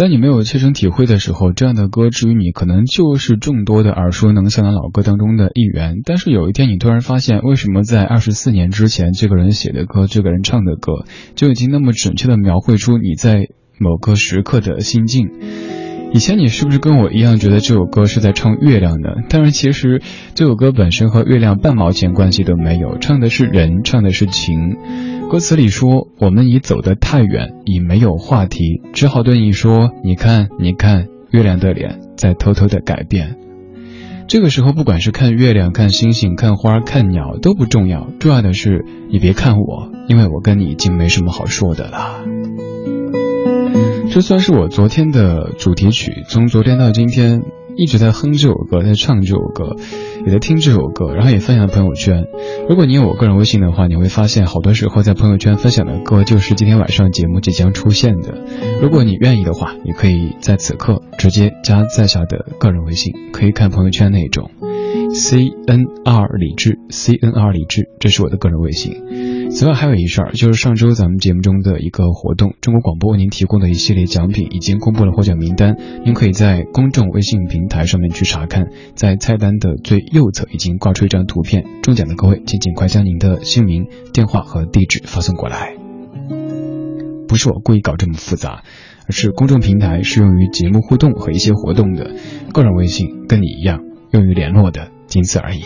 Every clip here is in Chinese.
在你没有切身体会的时候，这样的歌至于你可能就是众多的耳熟能详的老歌当中的一员。但是有一天你突然发现，为什么在二十四年之前，这个人写的歌，这个人唱的歌，就已经那么准确的描绘出你在某个时刻的心境。以前你是不是跟我一样觉得这首歌是在唱月亮呢？但是其实这首歌本身和月亮半毛钱关系都没有，唱的是人，唱的是情。歌词里说：“我们已走得太远，已没有话题，只好对你说：你看，你看，月亮的脸在偷偷的改变。”这个时候，不管是看月亮、看星星、看花、看鸟都不重要，重要的是你别看我，因为我跟你已经没什么好说的了。这算是我昨天的主题曲，从昨天到今天一直在哼这首歌，在唱这首歌，也在听这首歌，然后也分享朋友圈。如果你有我个人微信的话，你会发现好多时候在朋友圈分享的歌就是今天晚上节目即将出现的。如果你愿意的话，你可以在此刻直接加在下的个人微信，可以看朋友圈那种。C N R 李智，C N R 李智，这是我的个人微信。此外还有一事儿，就是上周咱们节目中的一个活动，中国广播为您提供的一系列奖品已经公布了获奖名单，您可以在公众微信平台上面去查看，在菜单的最右侧已经挂出一张图片。中奖的各位，请尽快将您的姓名、电话和地址发送过来。不是我故意搞这么复杂，而是公众平台是用于节目互动和一些活动的，个人微信跟你一样用于联络的。仅此而已。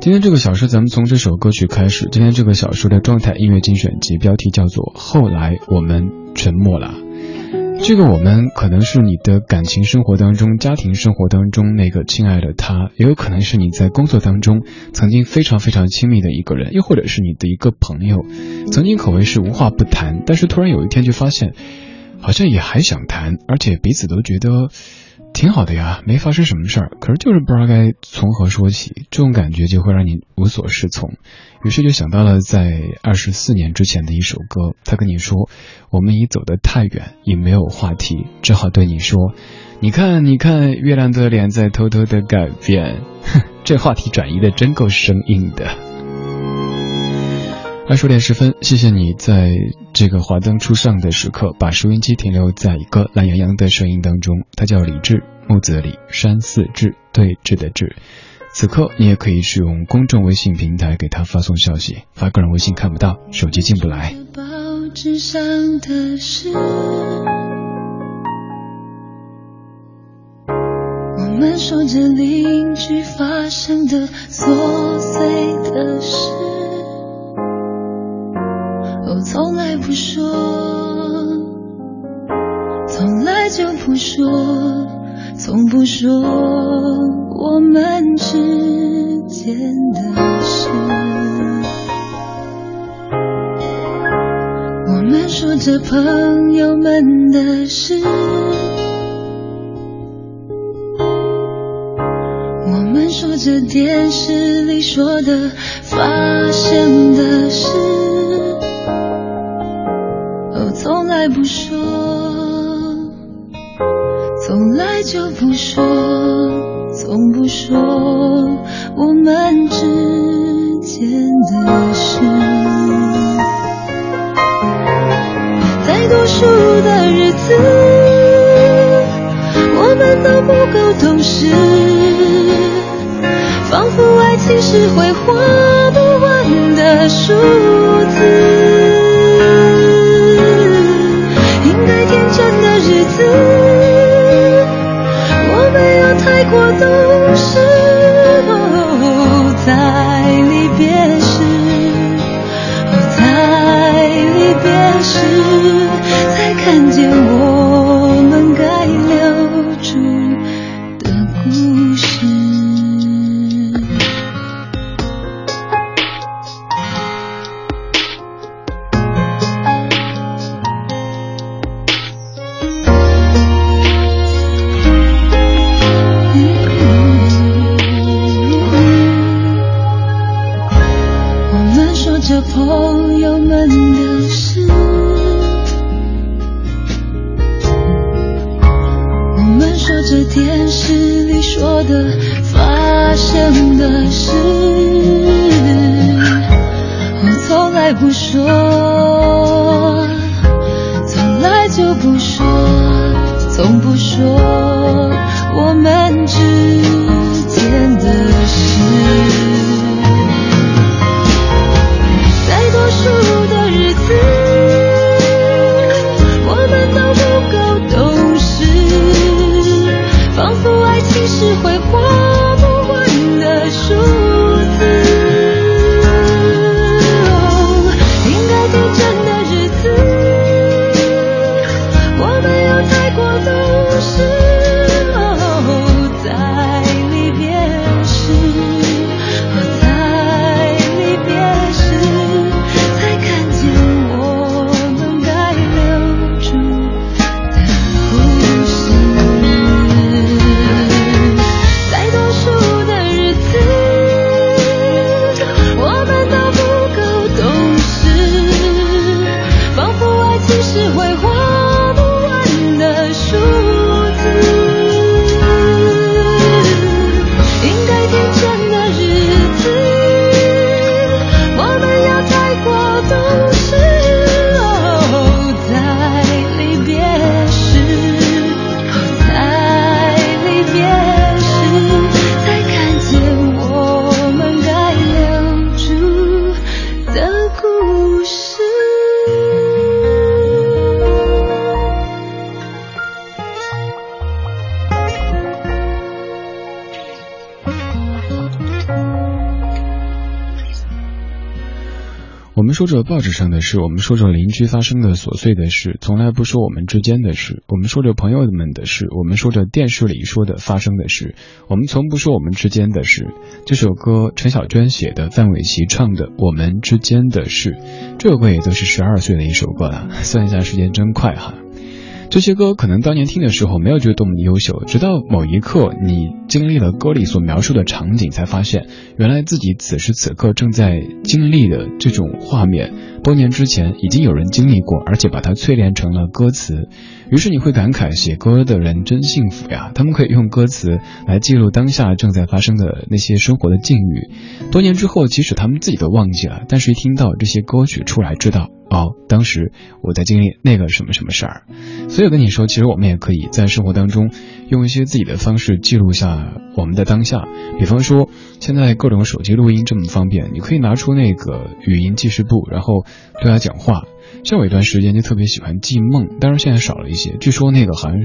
今天这个小说，咱们从这首歌曲开始。今天这个小说的状态音乐精选集标题叫做《后来我们沉默了》。这个我们可能是你的感情生活当中、家庭生活当中那个亲爱的他，也有可能是你在工作当中曾经非常非常亲密的一个人，又或者是你的一个朋友，曾经可谓是无话不谈，但是突然有一天就发现，好像也还想谈，而且彼此都觉得。挺好的呀，没发生什么事儿，可是就是不知道该从何说起，这种感觉就会让你无所适从，于是就想到了在二十四年之前的一首歌，他跟你说，我们已走得太远，已没有话题，只好对你说，你看，你看，月亮的脸在偷偷的改变，哼，这话题转移的真够生硬的。二十点十分，谢谢你在这个华灯初上的时刻，把收音机停留在一个懒洋洋的声音当中。他叫李志，木子李，山寺志，对峙的志。此刻你也可以使用公众微信平台给他发送消息，发个人微信看不到，手机进不来。报纸上的事，我们说着邻居发生的琐碎的事。我从来不说，从来就不说，从不说我们之间的事。我们说着朋友们的事，我们说着电视里说的发生的事。来不说，从来就不说，从不说我们之间的事。在读书的日子，我们都不够懂事，仿佛爱情是会花不完的数字。太天真的日子我没有太过懂事，在离别时，在离别时，才看见着朋友们的事。我们说着电视里说的发生的事，我从来不说，从来就不说，从不说，我们只。说着报纸上的事，我们说着邻居发生的琐碎的事，从来不说我们之间的事。我们说着朋友们的事，我们说着电视里说的发生的事，我们从不说我们之间的事。这首歌陈小娟写的，范玮琪唱的《我们之间的事》，这首歌也都是十二岁的一首歌了。算一下时间真快哈。这些歌可能当年听的时候没有觉得多么的优秀，直到某一刻你经历了歌里所描述的场景，才发现原来自己此时此刻正在经历的这种画面，多年之前已经有人经历过，而且把它淬炼成了歌词。于是你会感慨，写歌的人真幸福呀！他们可以用歌词来记录当下正在发生的那些生活的境遇。多年之后，即使他们自己都忘记了，但是一听到这些歌曲出来，知道哦，当时我在经历那个什么什么事儿。所以跟你说，其实我们也可以在生活当中用一些自己的方式记录下我们的当下。比方说，现在各种手机录音这么方便，你可以拿出那个语音记事簿，然后对他讲话。像我一段时间就特别喜欢记梦，但是现在少了一些。据说那个好像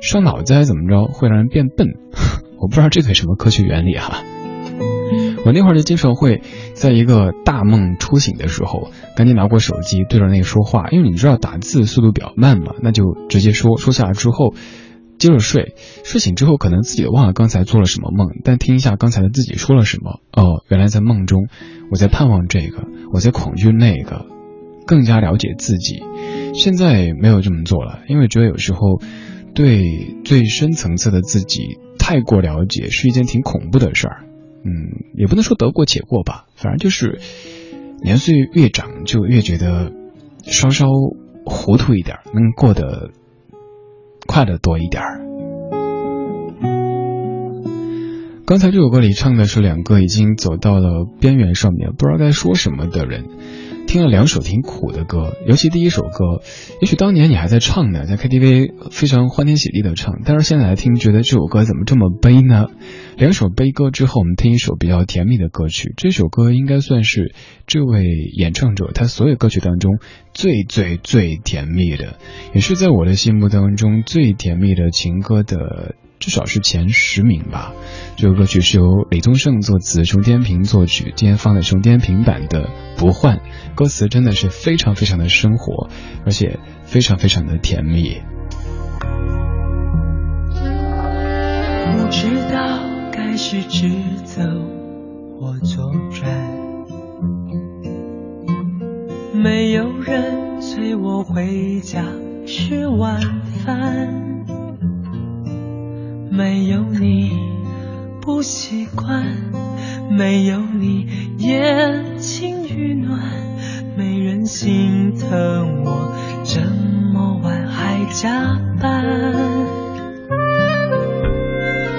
伤脑子还是怎么着，会让人变笨。我不知道这个什么科学原理哈。我那会儿就经常会在一个大梦初醒的时候，赶紧拿过手机对着那个说话，因为你知道打字速度比较慢嘛，那就直接说说下来之后接着睡。睡醒之后可能自己都忘了刚才做了什么梦，但听一下刚才的自己说了什么。哦，原来在梦中我在盼望这个，我在恐惧那个。更加了解自己，现在没有这么做了，因为觉得有时候对最深层次的自己太过了解是一件挺恐怖的事儿。嗯，也不能说得过且过吧，反正就是年岁越长就越觉得稍稍糊涂一点，能过得快乐多一点儿。刚才这首歌里唱的是两个已经走到了边缘上面，不知道该说什么的人。听了两首挺苦的歌，尤其第一首歌，也许当年你还在唱呢，在 KTV 非常欢天喜地的唱，但是现在来听，觉得这首歌怎么这么悲呢？两首悲歌之后，我们听一首比较甜蜜的歌曲。这首歌应该算是这位演唱者他所有歌曲当中最最最甜蜜的，也是在我的心目当中最甜蜜的情歌的。至少是前十名吧。这首歌曲是由李宗盛作词，熊天平作曲。今天放的熊天平版的《不换》，歌词真的是非常非常的生活，而且非常非常的甜蜜。不知道该是直走或左转，没有人催我回家吃晚饭。没有你不习惯，没有你眼睛与暖，没人心疼我这么晚还加班。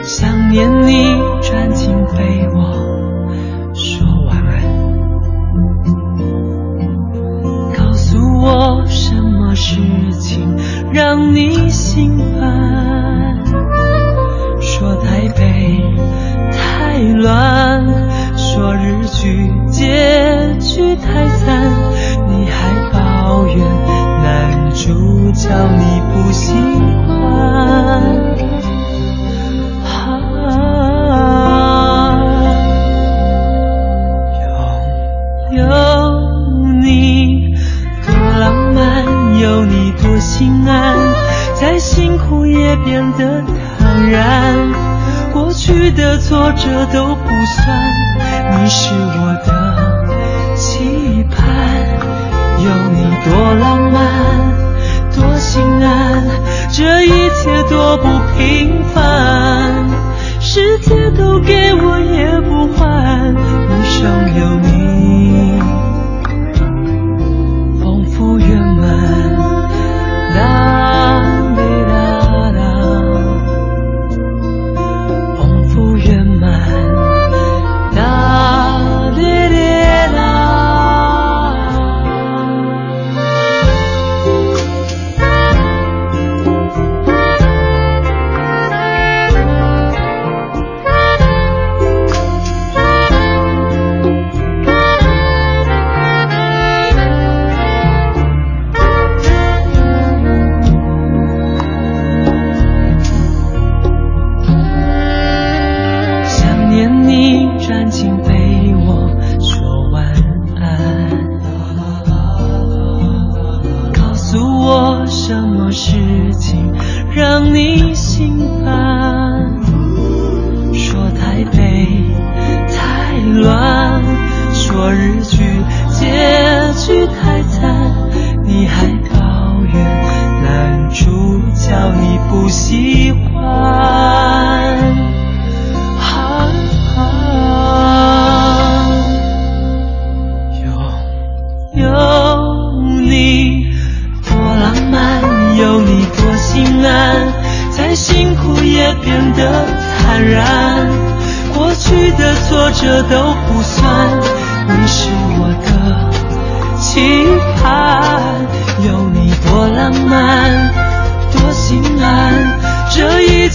想念你转进被窝说晚安，告诉我什么事情让你心烦。太乱，说日剧结局太惨，你还抱怨男主角你不喜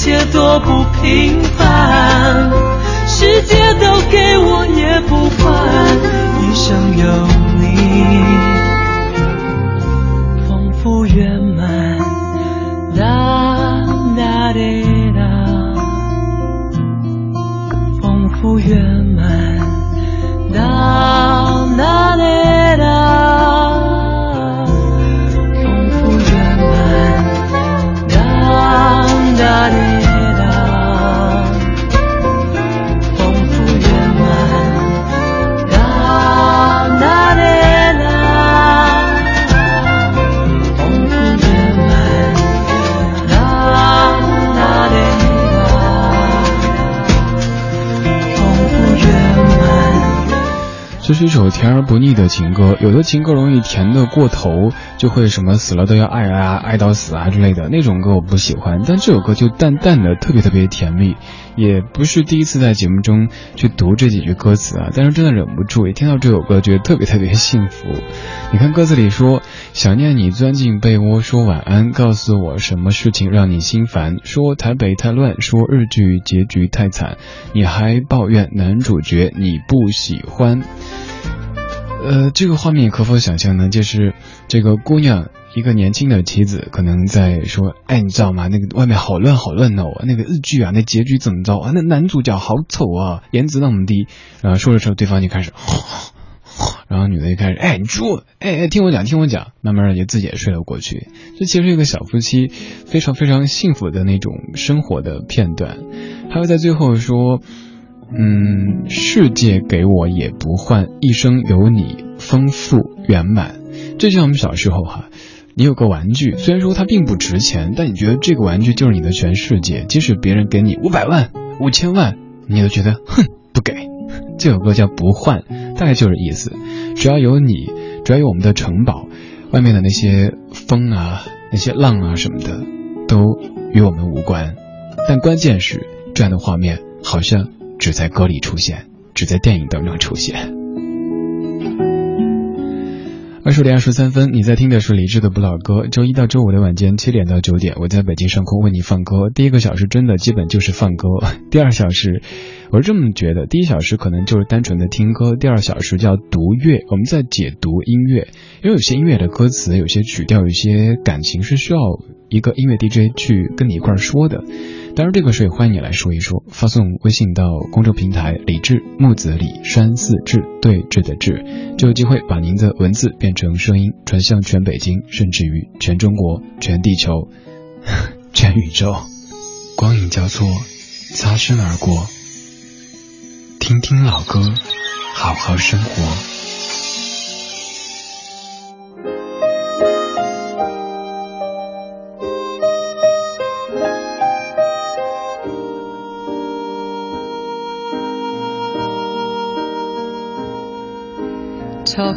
一切多不平凡。世界都给我也不换，一生有你，这是一首甜而不腻的情歌，有的情歌容易甜的过头，就会什么死了都要爱啊，爱到死啊之类的那种歌我不喜欢。但这首歌就淡淡的，特别特别甜蜜，也不是第一次在节目中去读这几句歌词啊，但是真的忍不住，一听到这首歌觉得特别特别幸福。你看歌词里说，想念你钻进被窝说晚安，告诉我什么事情让你心烦，说台北太乱，说日剧结局太惨，你还抱怨男主角你不喜欢。呃，这个画面可否想象呢？就是这个姑娘，一个年轻的妻子，可能在说：“哎，你知道吗？那个外面好乱好乱哦，那个日剧啊，那结局怎么着啊？那男主角好丑啊，颜值那么低。”然后说着说着，对方就开始，然后女的就开始：“哎，你说，哎哎，听我讲，听我讲。”慢慢的就自己也睡了过去。这其实是一个小夫妻非常非常幸福的那种生活的片段。还有在最后说。嗯，世界给我也不换，一生有你丰富圆满。这就像我们小时候哈，你有个玩具，虽然说它并不值钱，但你觉得这个玩具就是你的全世界。即使别人给你五百万、五千万，你都觉得哼不给。这首歌叫不换，大概就是意思。只要有你，只要有我们的城堡，外面的那些风啊、那些浪啊什么的，都与我们无关。但关键是这样的画面好像。只在歌里出现，只在电影当中出现。二十点二十三分，你在听的是李志的不老歌。周一到周五的晚间七点到九点，我在北京上空为你放歌。第一个小时真的基本就是放歌，第二小时我是这么觉得，第一小时可能就是单纯的听歌，第二小时叫读乐，我们在解读音乐，因为有些音乐的歌词、有些曲调、有些感情是需要一个音乐 DJ 去跟你一块说的。当然，这个事也欢迎你来说一说，发送微信到公众平台“李志木子李山寺志对峙的志”，就有机会把您的文字变成声音，传向全北京，甚至于全中国、全地球、全宇宙。光影交错，擦身而过，听听老歌，好好生活。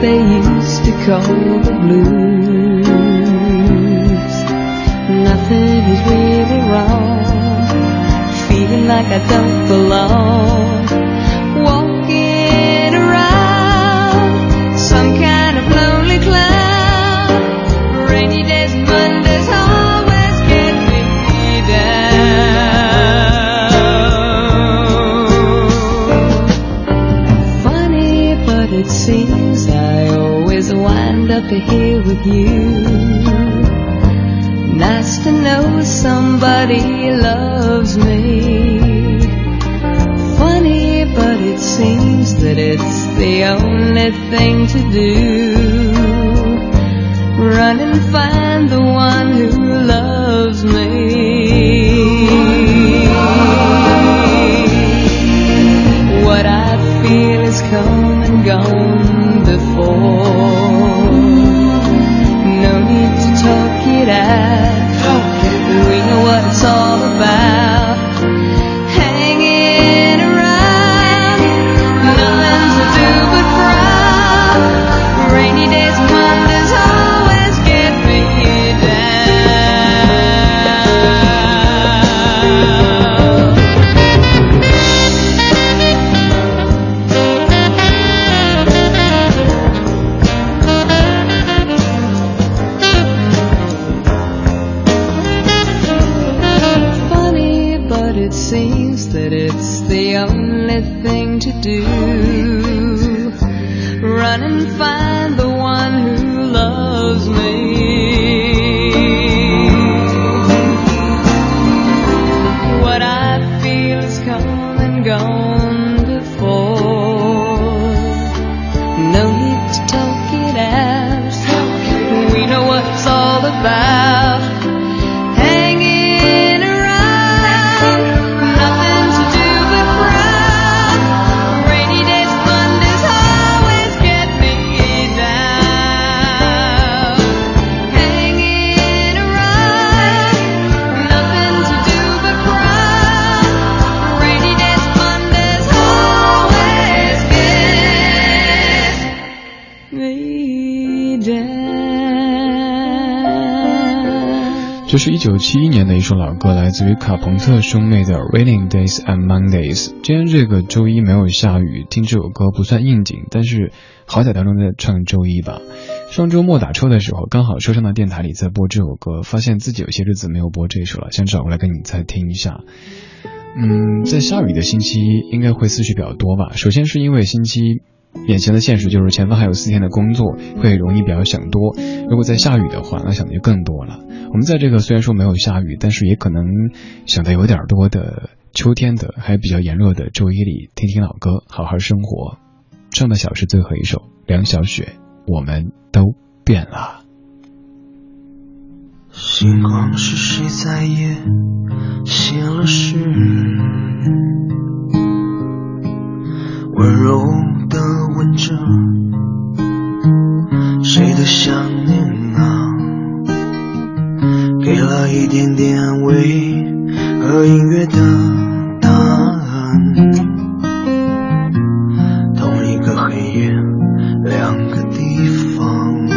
they used to call the blues. Nothing is really wrong. Feeling like I don't belong. Somebody loves me. Funny, but it seems that it's the only thing to do. Run and find the one 这是一九七一年的一首老歌，来自于卡朋特兄妹的《Raining Days and Mondays》。今天这个周一没有下雨，听这首歌不算应景，但是好歹当中在唱周一吧。上周末打车的时候，刚好车上的电台里在播这首歌，发现自己有些日子没有播这首了，想找过来跟你再听一下。嗯，在下雨的星期一应该会思绪比较多吧。首先是因为星期一眼前的现实就是前方还有四天的工作，会容易比较想多。如果在下雨的话，那想的就更多了。我们在这个虽然说没有下雨，但是也可能想的有点多的秋天的还比较炎热的周一里，听听老歌，好好生活。上半小时最后一首，梁小雪，我们都变了。星光是谁在夜写了诗？温柔的吻着谁的想念啊？给了一点点安慰和音乐的答案。同一个黑夜，两个地方。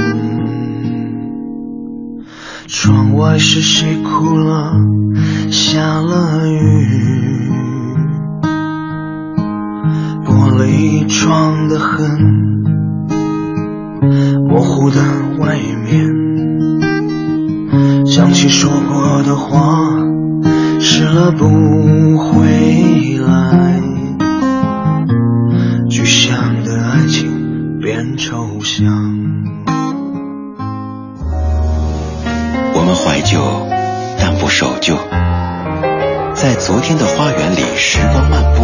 窗外是谁哭了？下了雨，玻璃窗的痕，模糊的外面，想起说过的话，失了不回来，具象的爱情变抽象。我们怀旧，但不守旧。在昨天的花园里，时光漫步，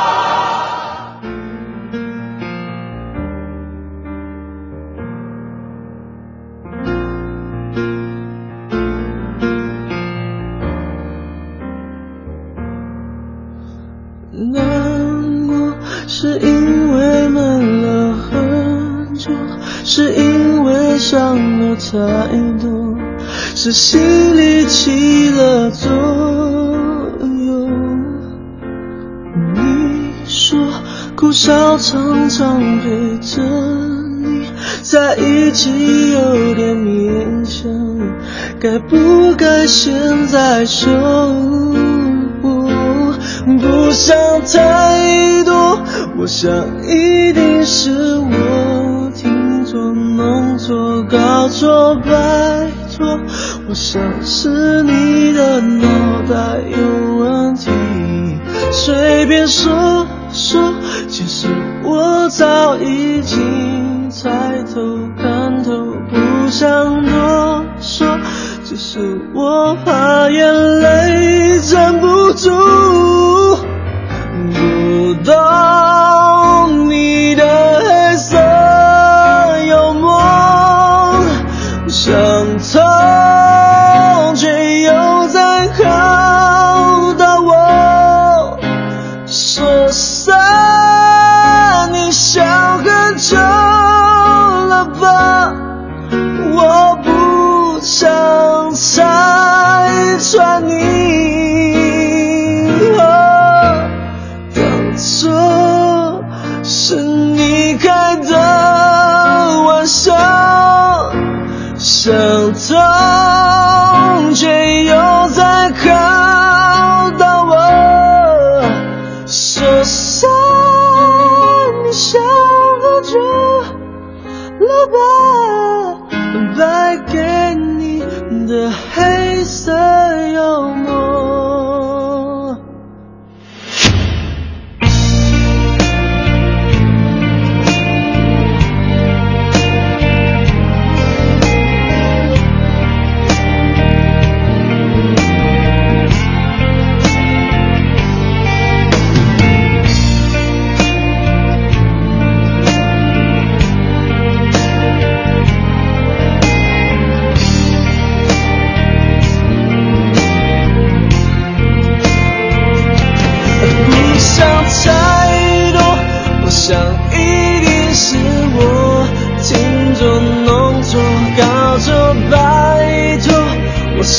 在一起有点勉强，该不该现在说不想太多，我想一定是我听错、弄错、搞错，拜托，我想是你的脑袋有问题，随便说说，其实我早已经猜透看透，不想多说。只是我怕眼泪站不住，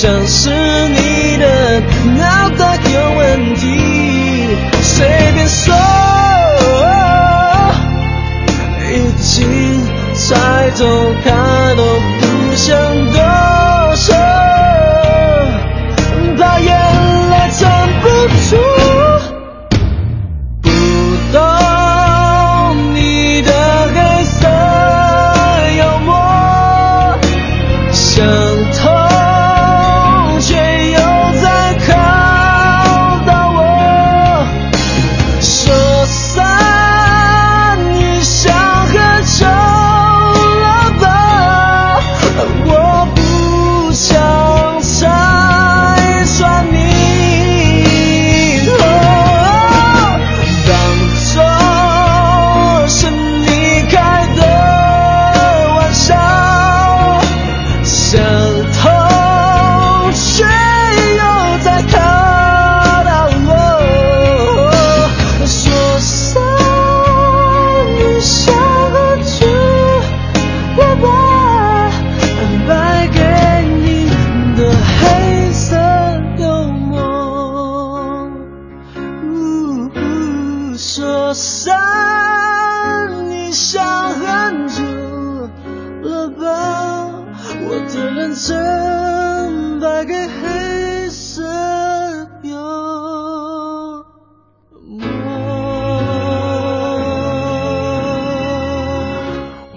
像是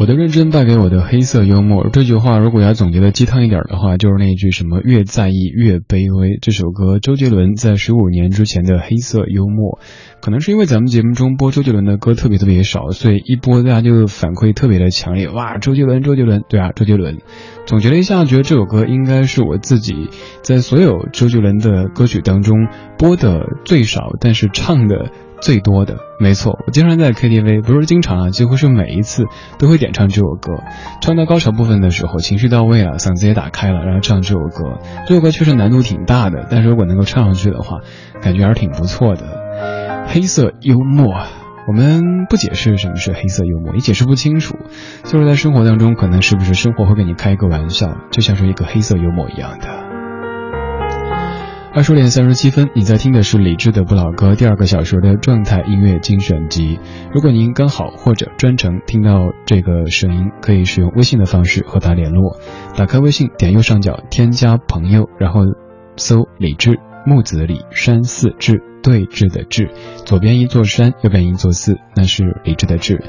我的认真败给我的黑色幽默。这句话如果要总结的鸡汤一点的话，就是那句什么越在意越卑微。这首歌周杰伦在十五年之前的黑色幽默，可能是因为咱们节目中播周杰伦的歌特别特别少，所以一播大家就反馈特别的强烈。哇，周杰伦，周杰伦，对啊，周杰伦。总结了一下，觉得这首歌应该是我自己在所有周杰伦的歌曲当中播的最少，但是唱的。最多的，没错，我经常在 KTV，不是经常啊，几乎是每一次都会点唱这首歌。唱到高潮部分的时候，情绪到位了，嗓子也打开了，然后唱这首歌。这首歌确实难度挺大的，但是如果能够唱上去的话，感觉还是挺不错的。黑色幽默，我们不解释什么是黑色幽默，也解释不清楚。就是在生活当中，可能是不是生活会给你开一个玩笑，就像是一个黑色幽默一样的。二十点三十七分，你在听的是李志的不老歌第二个小时的状态音乐精选集。如果您刚好或者专程听到这个声音，可以使用微信的方式和他联络。打开微信，点右上角添加朋友，然后搜李志木子李山寺志对峙的峙，左边一座山，右边一座寺，那是理智的智。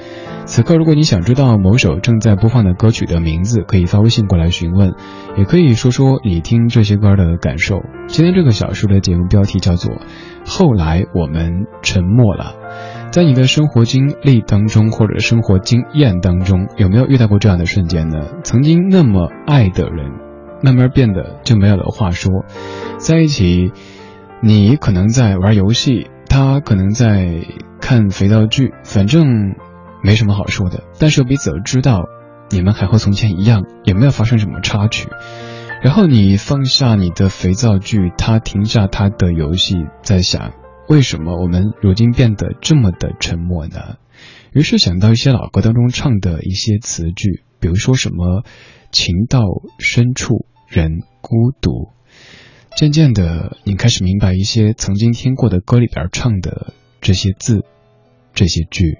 此刻，如果你想知道某首正在播放的歌曲的名字，可以发微信过来询问，也可以说说你听这些歌的感受。今天这个小说的节目标题叫做《后来我们沉默了》。在你的生活经历当中，或者生活经验当中，有没有遇到过这样的瞬间呢？曾经那么爱的人，慢慢变得就没有了话说，在一起，你可能在玩游戏，他可能在看肥皂剧，反正。没什么好说的，但是彼此都知道，你们还和从前一样，也没有发生什么插曲。然后你放下你的肥皂剧，他停下他的游戏，在想，为什么我们如今变得这么的沉默呢？于是想到一些老歌当中唱的一些词句，比如说什么“情到深处人孤独”。渐渐的，你开始明白一些曾经听过的歌里边唱的这些字，这些句。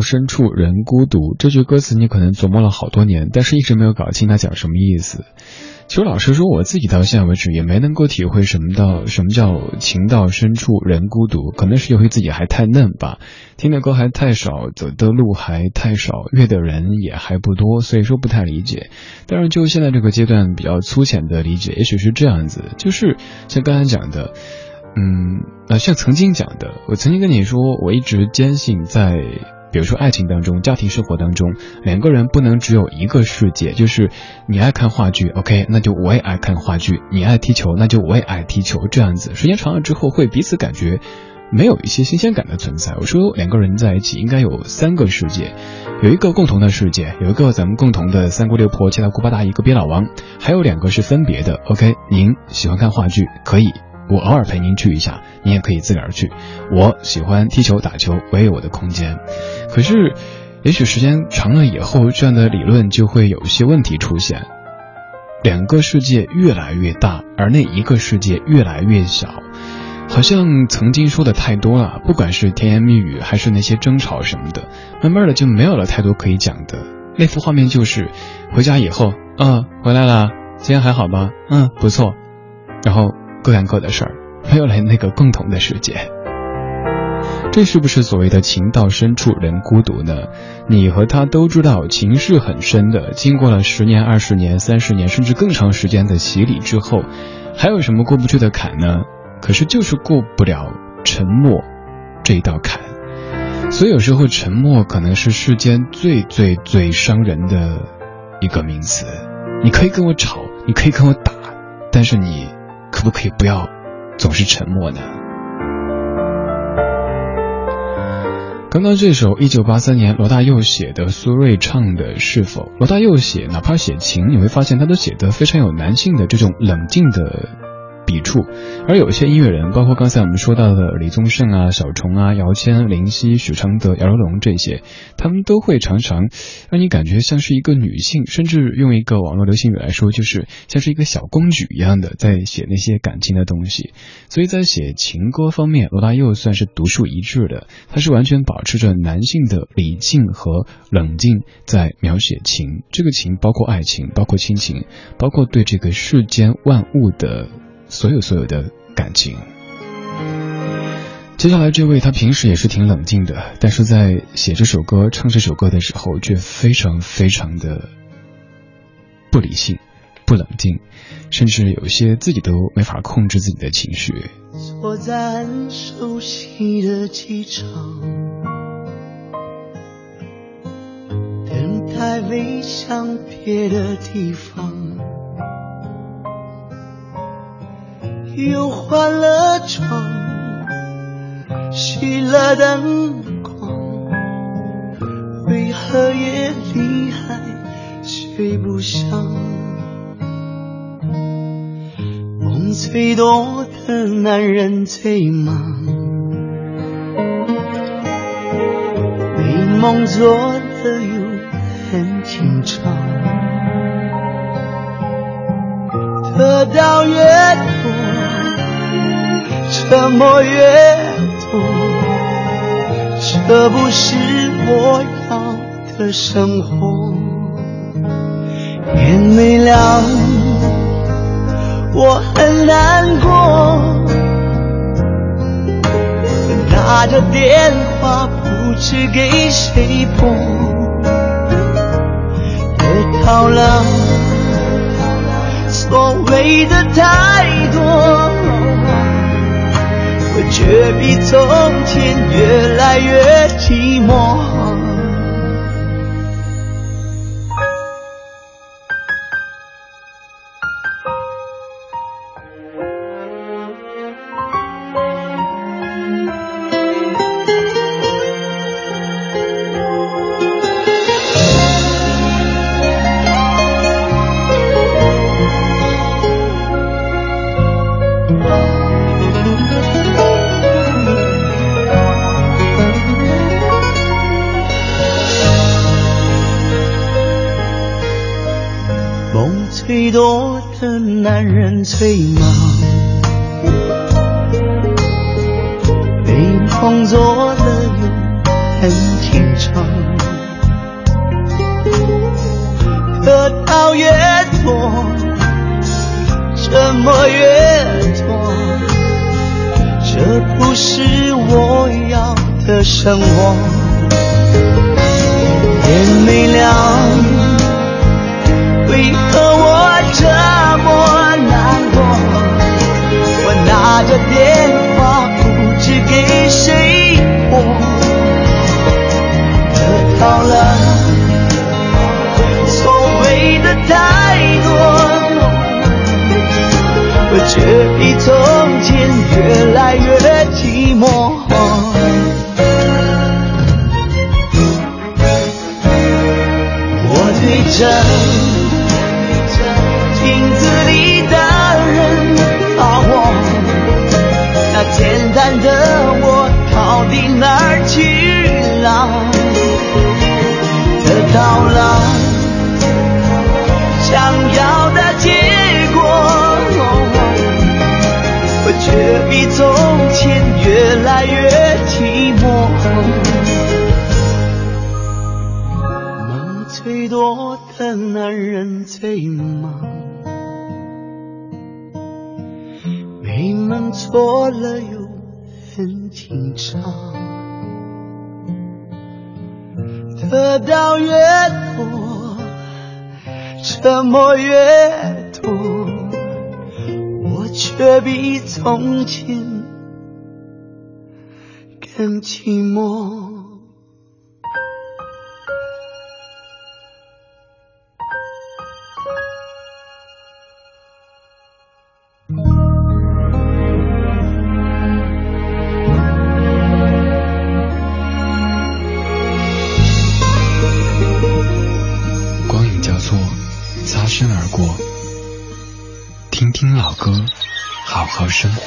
深处人孤独这句歌词，你可能琢磨了好多年，但是一直没有搞清它讲什么意思。其实老实说，我自己到现在为止也没能够体会什么到什么叫情到深处人孤独，可能是由于自己还太嫩吧，听的歌还太少，走的路还太少，遇的人也还不多，所以说不太理解。但是，就现在这个阶段比较粗浅的理解，也许是这样子，就是像刚才讲的，嗯，啊，像曾经讲的，我曾经跟你说，我一直坚信在。比如说爱情当中、家庭生活当中，两个人不能只有一个世界。就是你爱看话剧，OK，那就我也爱看话剧；你爱踢球，那就我也爱踢球。这样子，时间长了之后，会彼此感觉没有一些新鲜感的存在。我说两个人在一起应该有三个世界，有一个共同的世界，有一个咱们共同的三姑六婆、七大姑八大姨、隔壁老王，还有两个是分别的。OK，您喜欢看话剧，可以。我偶尔陪您去一下，你也可以自个儿去。我喜欢踢球打球，我也有我的空间。可是，也许时间长了以后，这样的理论就会有一些问题出现。两个世界越来越大，而那一个世界越来越小。好像曾经说的太多了，不管是甜言蜜语，还是那些争吵什么的，慢慢的就没有了太多可以讲的。那幅画面就是，回家以后，嗯，回来了，今天还好吧？嗯，不错。然后各干各的事儿，没有了那个共同的世界。这是不是所谓的情到深处人孤独呢？你和他都知道情是很深的，经过了十年、二十年、三十年，甚至更长时间的洗礼之后，还有什么过不去的坎呢？可是就是过不了沉默这一道坎。所以有时候沉默可能是世间最最最伤人的一个名词。你可以跟我吵，你可以跟我打，但是你可不可以不要总是沉默呢？刚刚这首一九八三年罗大佑写的，苏芮唱的《是否》。罗大佑写，哪怕写情，你会发现他都写的非常有男性的这种冷静的。笔触，而有些音乐人，包括刚才我们说到的李宗盛啊、小虫啊、姚谦、林夕、许常德、姚龙这些，他们都会常常让你感觉像是一个女性，甚至用一个网络流行语来说，就是像是一个小公举一样的在写那些感情的东西。所以在写情歌方面，罗大佑算是独树一帜的，他是完全保持着男性的理性和冷静在描写情。这个情包括爱情，包括亲情，包括对这个世间万物的。所有所有的感情。接下来这位，他平时也是挺冷静的，但是在写这首歌、唱这首歌的时候，却非常非常的不理性、不冷静，甚至有些自己都没法控制自己的情绪。坐在很熟悉的机场，等待飞向别的地方。又换了床，熄了灯光，为何夜里还睡不香？梦最多的男人最忙，美梦做的又很紧张，得到越多。沉默越多，这不是我要的生活。天没亮，我很难过。拿着电话不知给谁拨，得到了所谓的太多。却比从前越来越寂寞。别怎么越多，我却比从前更寂寞。好生活。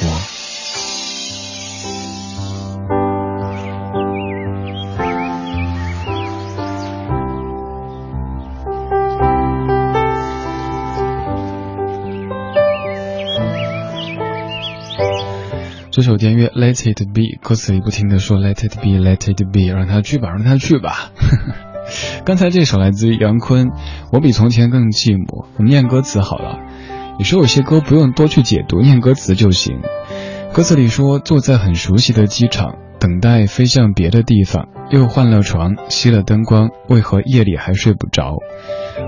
这首电乐《Let It Be》歌词里不停的说 “Let It Be”，“Let It Be”，让它去吧，让它去吧。刚才这首来自于杨坤，《我比从前更寂寞》。我们念歌词好了。有时候有些歌不用多去解读，念歌词就行。歌词里说，坐在很熟悉的机场，等待飞向别的地方，又换了床，熄了灯光，为何夜里还睡不着？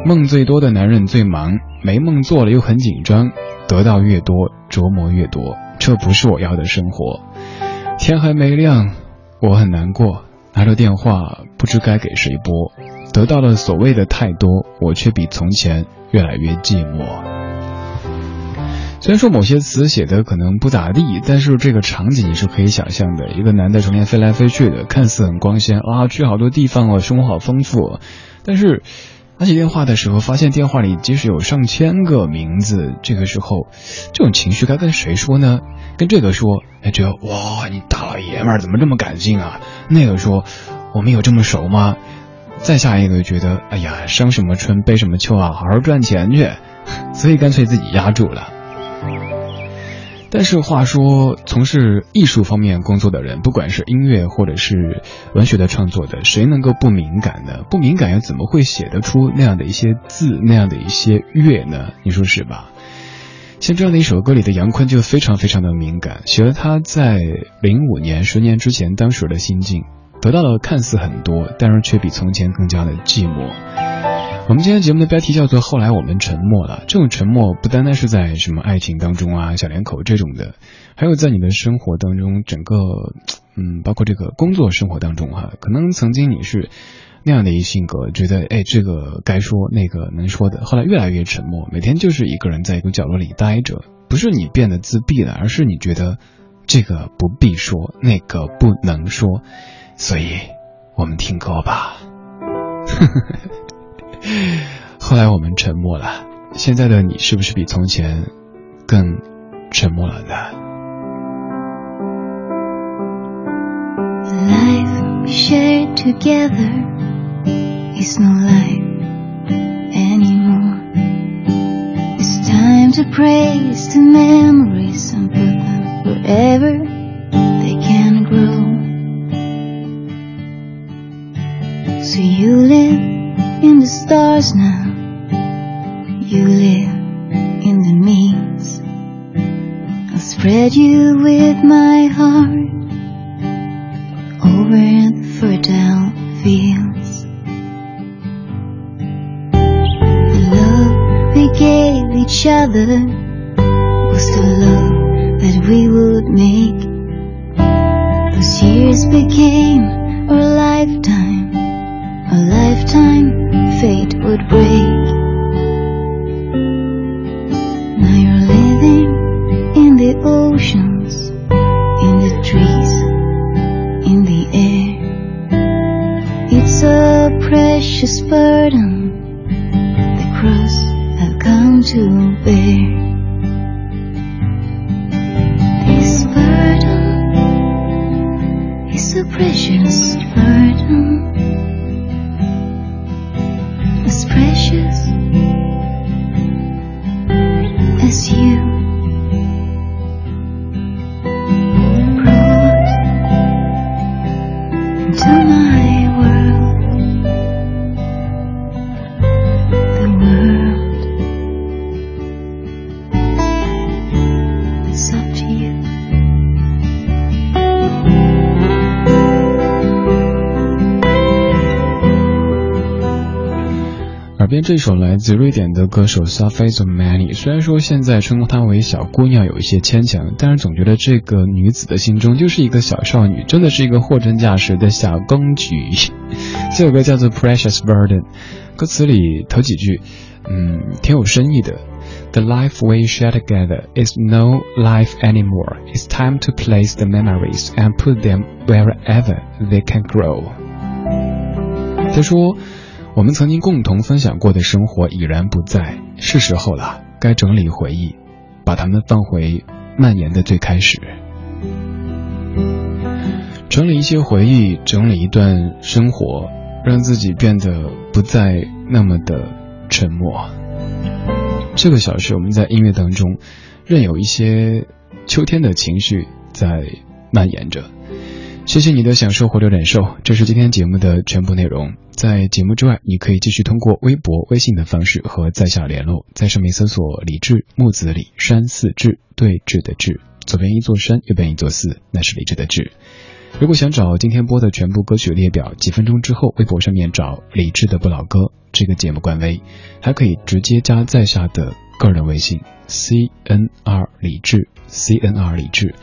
梦最多的男人最忙，没梦做了又很紧张，得到越多，琢磨越多，这不是我要的生活。天还没亮，我很难过，拿着电话不知该给谁拨。得到了所谓的太多，我却比从前越来越寂寞。虽然说某些词写的可能不咋地，但是这个场景你是可以想象的。一个男的成天飞来飞去的，看似很光鲜啊，去好多地方哦，生活好丰富。但是拿起电话的时候，发现电话里即使有上千个名字，这个时候这种情绪该跟谁说呢？跟这个说，哎，觉得哇，你大老爷们儿怎么这么感性啊？那个说，我们有这么熟吗？再下一个觉得，哎呀，生什么春悲什么秋啊，好好赚钱去，所以干脆自己压住了。但是话说，从事艺术方面工作的人，不管是音乐或者是文学的创作的，谁能够不敏感呢？不敏感又怎么会写得出那样的一些字，那样的一些乐呢？你说是吧？像这样的一首歌里的杨坤就非常非常的敏感，写了他在零五年十年之前当时的心境，得到了看似很多，但是却比从前更加的寂寞。我们今天节目的标题叫做“后来我们沉默了”。这种沉默不单单是在什么爱情当中啊、小两口这种的，还有在你的生活当中，整个嗯，包括这个工作生活当中哈，可能曾经你是那样的一性格，觉得哎，这个该说，那个能说的，后来越来越沉默，每天就是一个人在一个角落里待着。不是你变得自闭了，而是你觉得这个不必说，那个不能说，所以我们听歌吧。后来我们沉默了，现在的你是不是比从前更沉默了呢？Life we shared together is no life anymore. It's time to praise the memories and put them wherever they can grow. So you live in the stars now. You live in the means. I'll spread you with my heart over the fertile fields. The love we gave each other was the love that we would make. Those years became 自瑞典的歌手 Surface of Many，虽然说现在称呼她为小姑娘有一些牵强，但是总觉得这个女子的心中就是一个小少女，真的是一个货真价实的小公举。这首歌叫做 Precious Burden，歌词里头几句，嗯，挺有深意的。The life we share together is no life anymore. It's time to place the memories and put them wherever they can grow. 他说。我们曾经共同分享过的生活已然不在，是时候了，该整理回忆，把它们放回蔓延的最开始。整理一些回忆，整理一段生活，让自己变得不再那么的沉默。这个小时，我们在音乐当中，任有一些秋天的情绪在蔓延着。谢谢你的享受或者忍受，这是今天节目的全部内容。在节目之外，你可以继续通过微博、微信的方式和在下联络，在上面搜索“李志木子李山寺志对峙的志”，左边一座山，右边一座寺，那是李志的志。如果想找今天播的全部歌曲列表，几分钟之后微博上面找李志的不老歌这个节目官微，还可以直接加在下的个人微信 c n r 李志 c n r 李志。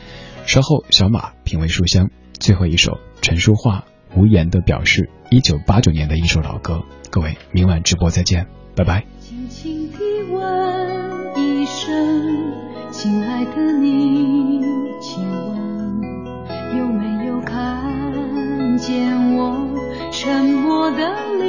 稍后小马品味书香。最后一首陈淑桦无言的表示，一九八九年的一首老歌。各位，明晚直播再见，拜拜。轻轻地问一声，亲爱的你，请问有没有看见我沉默的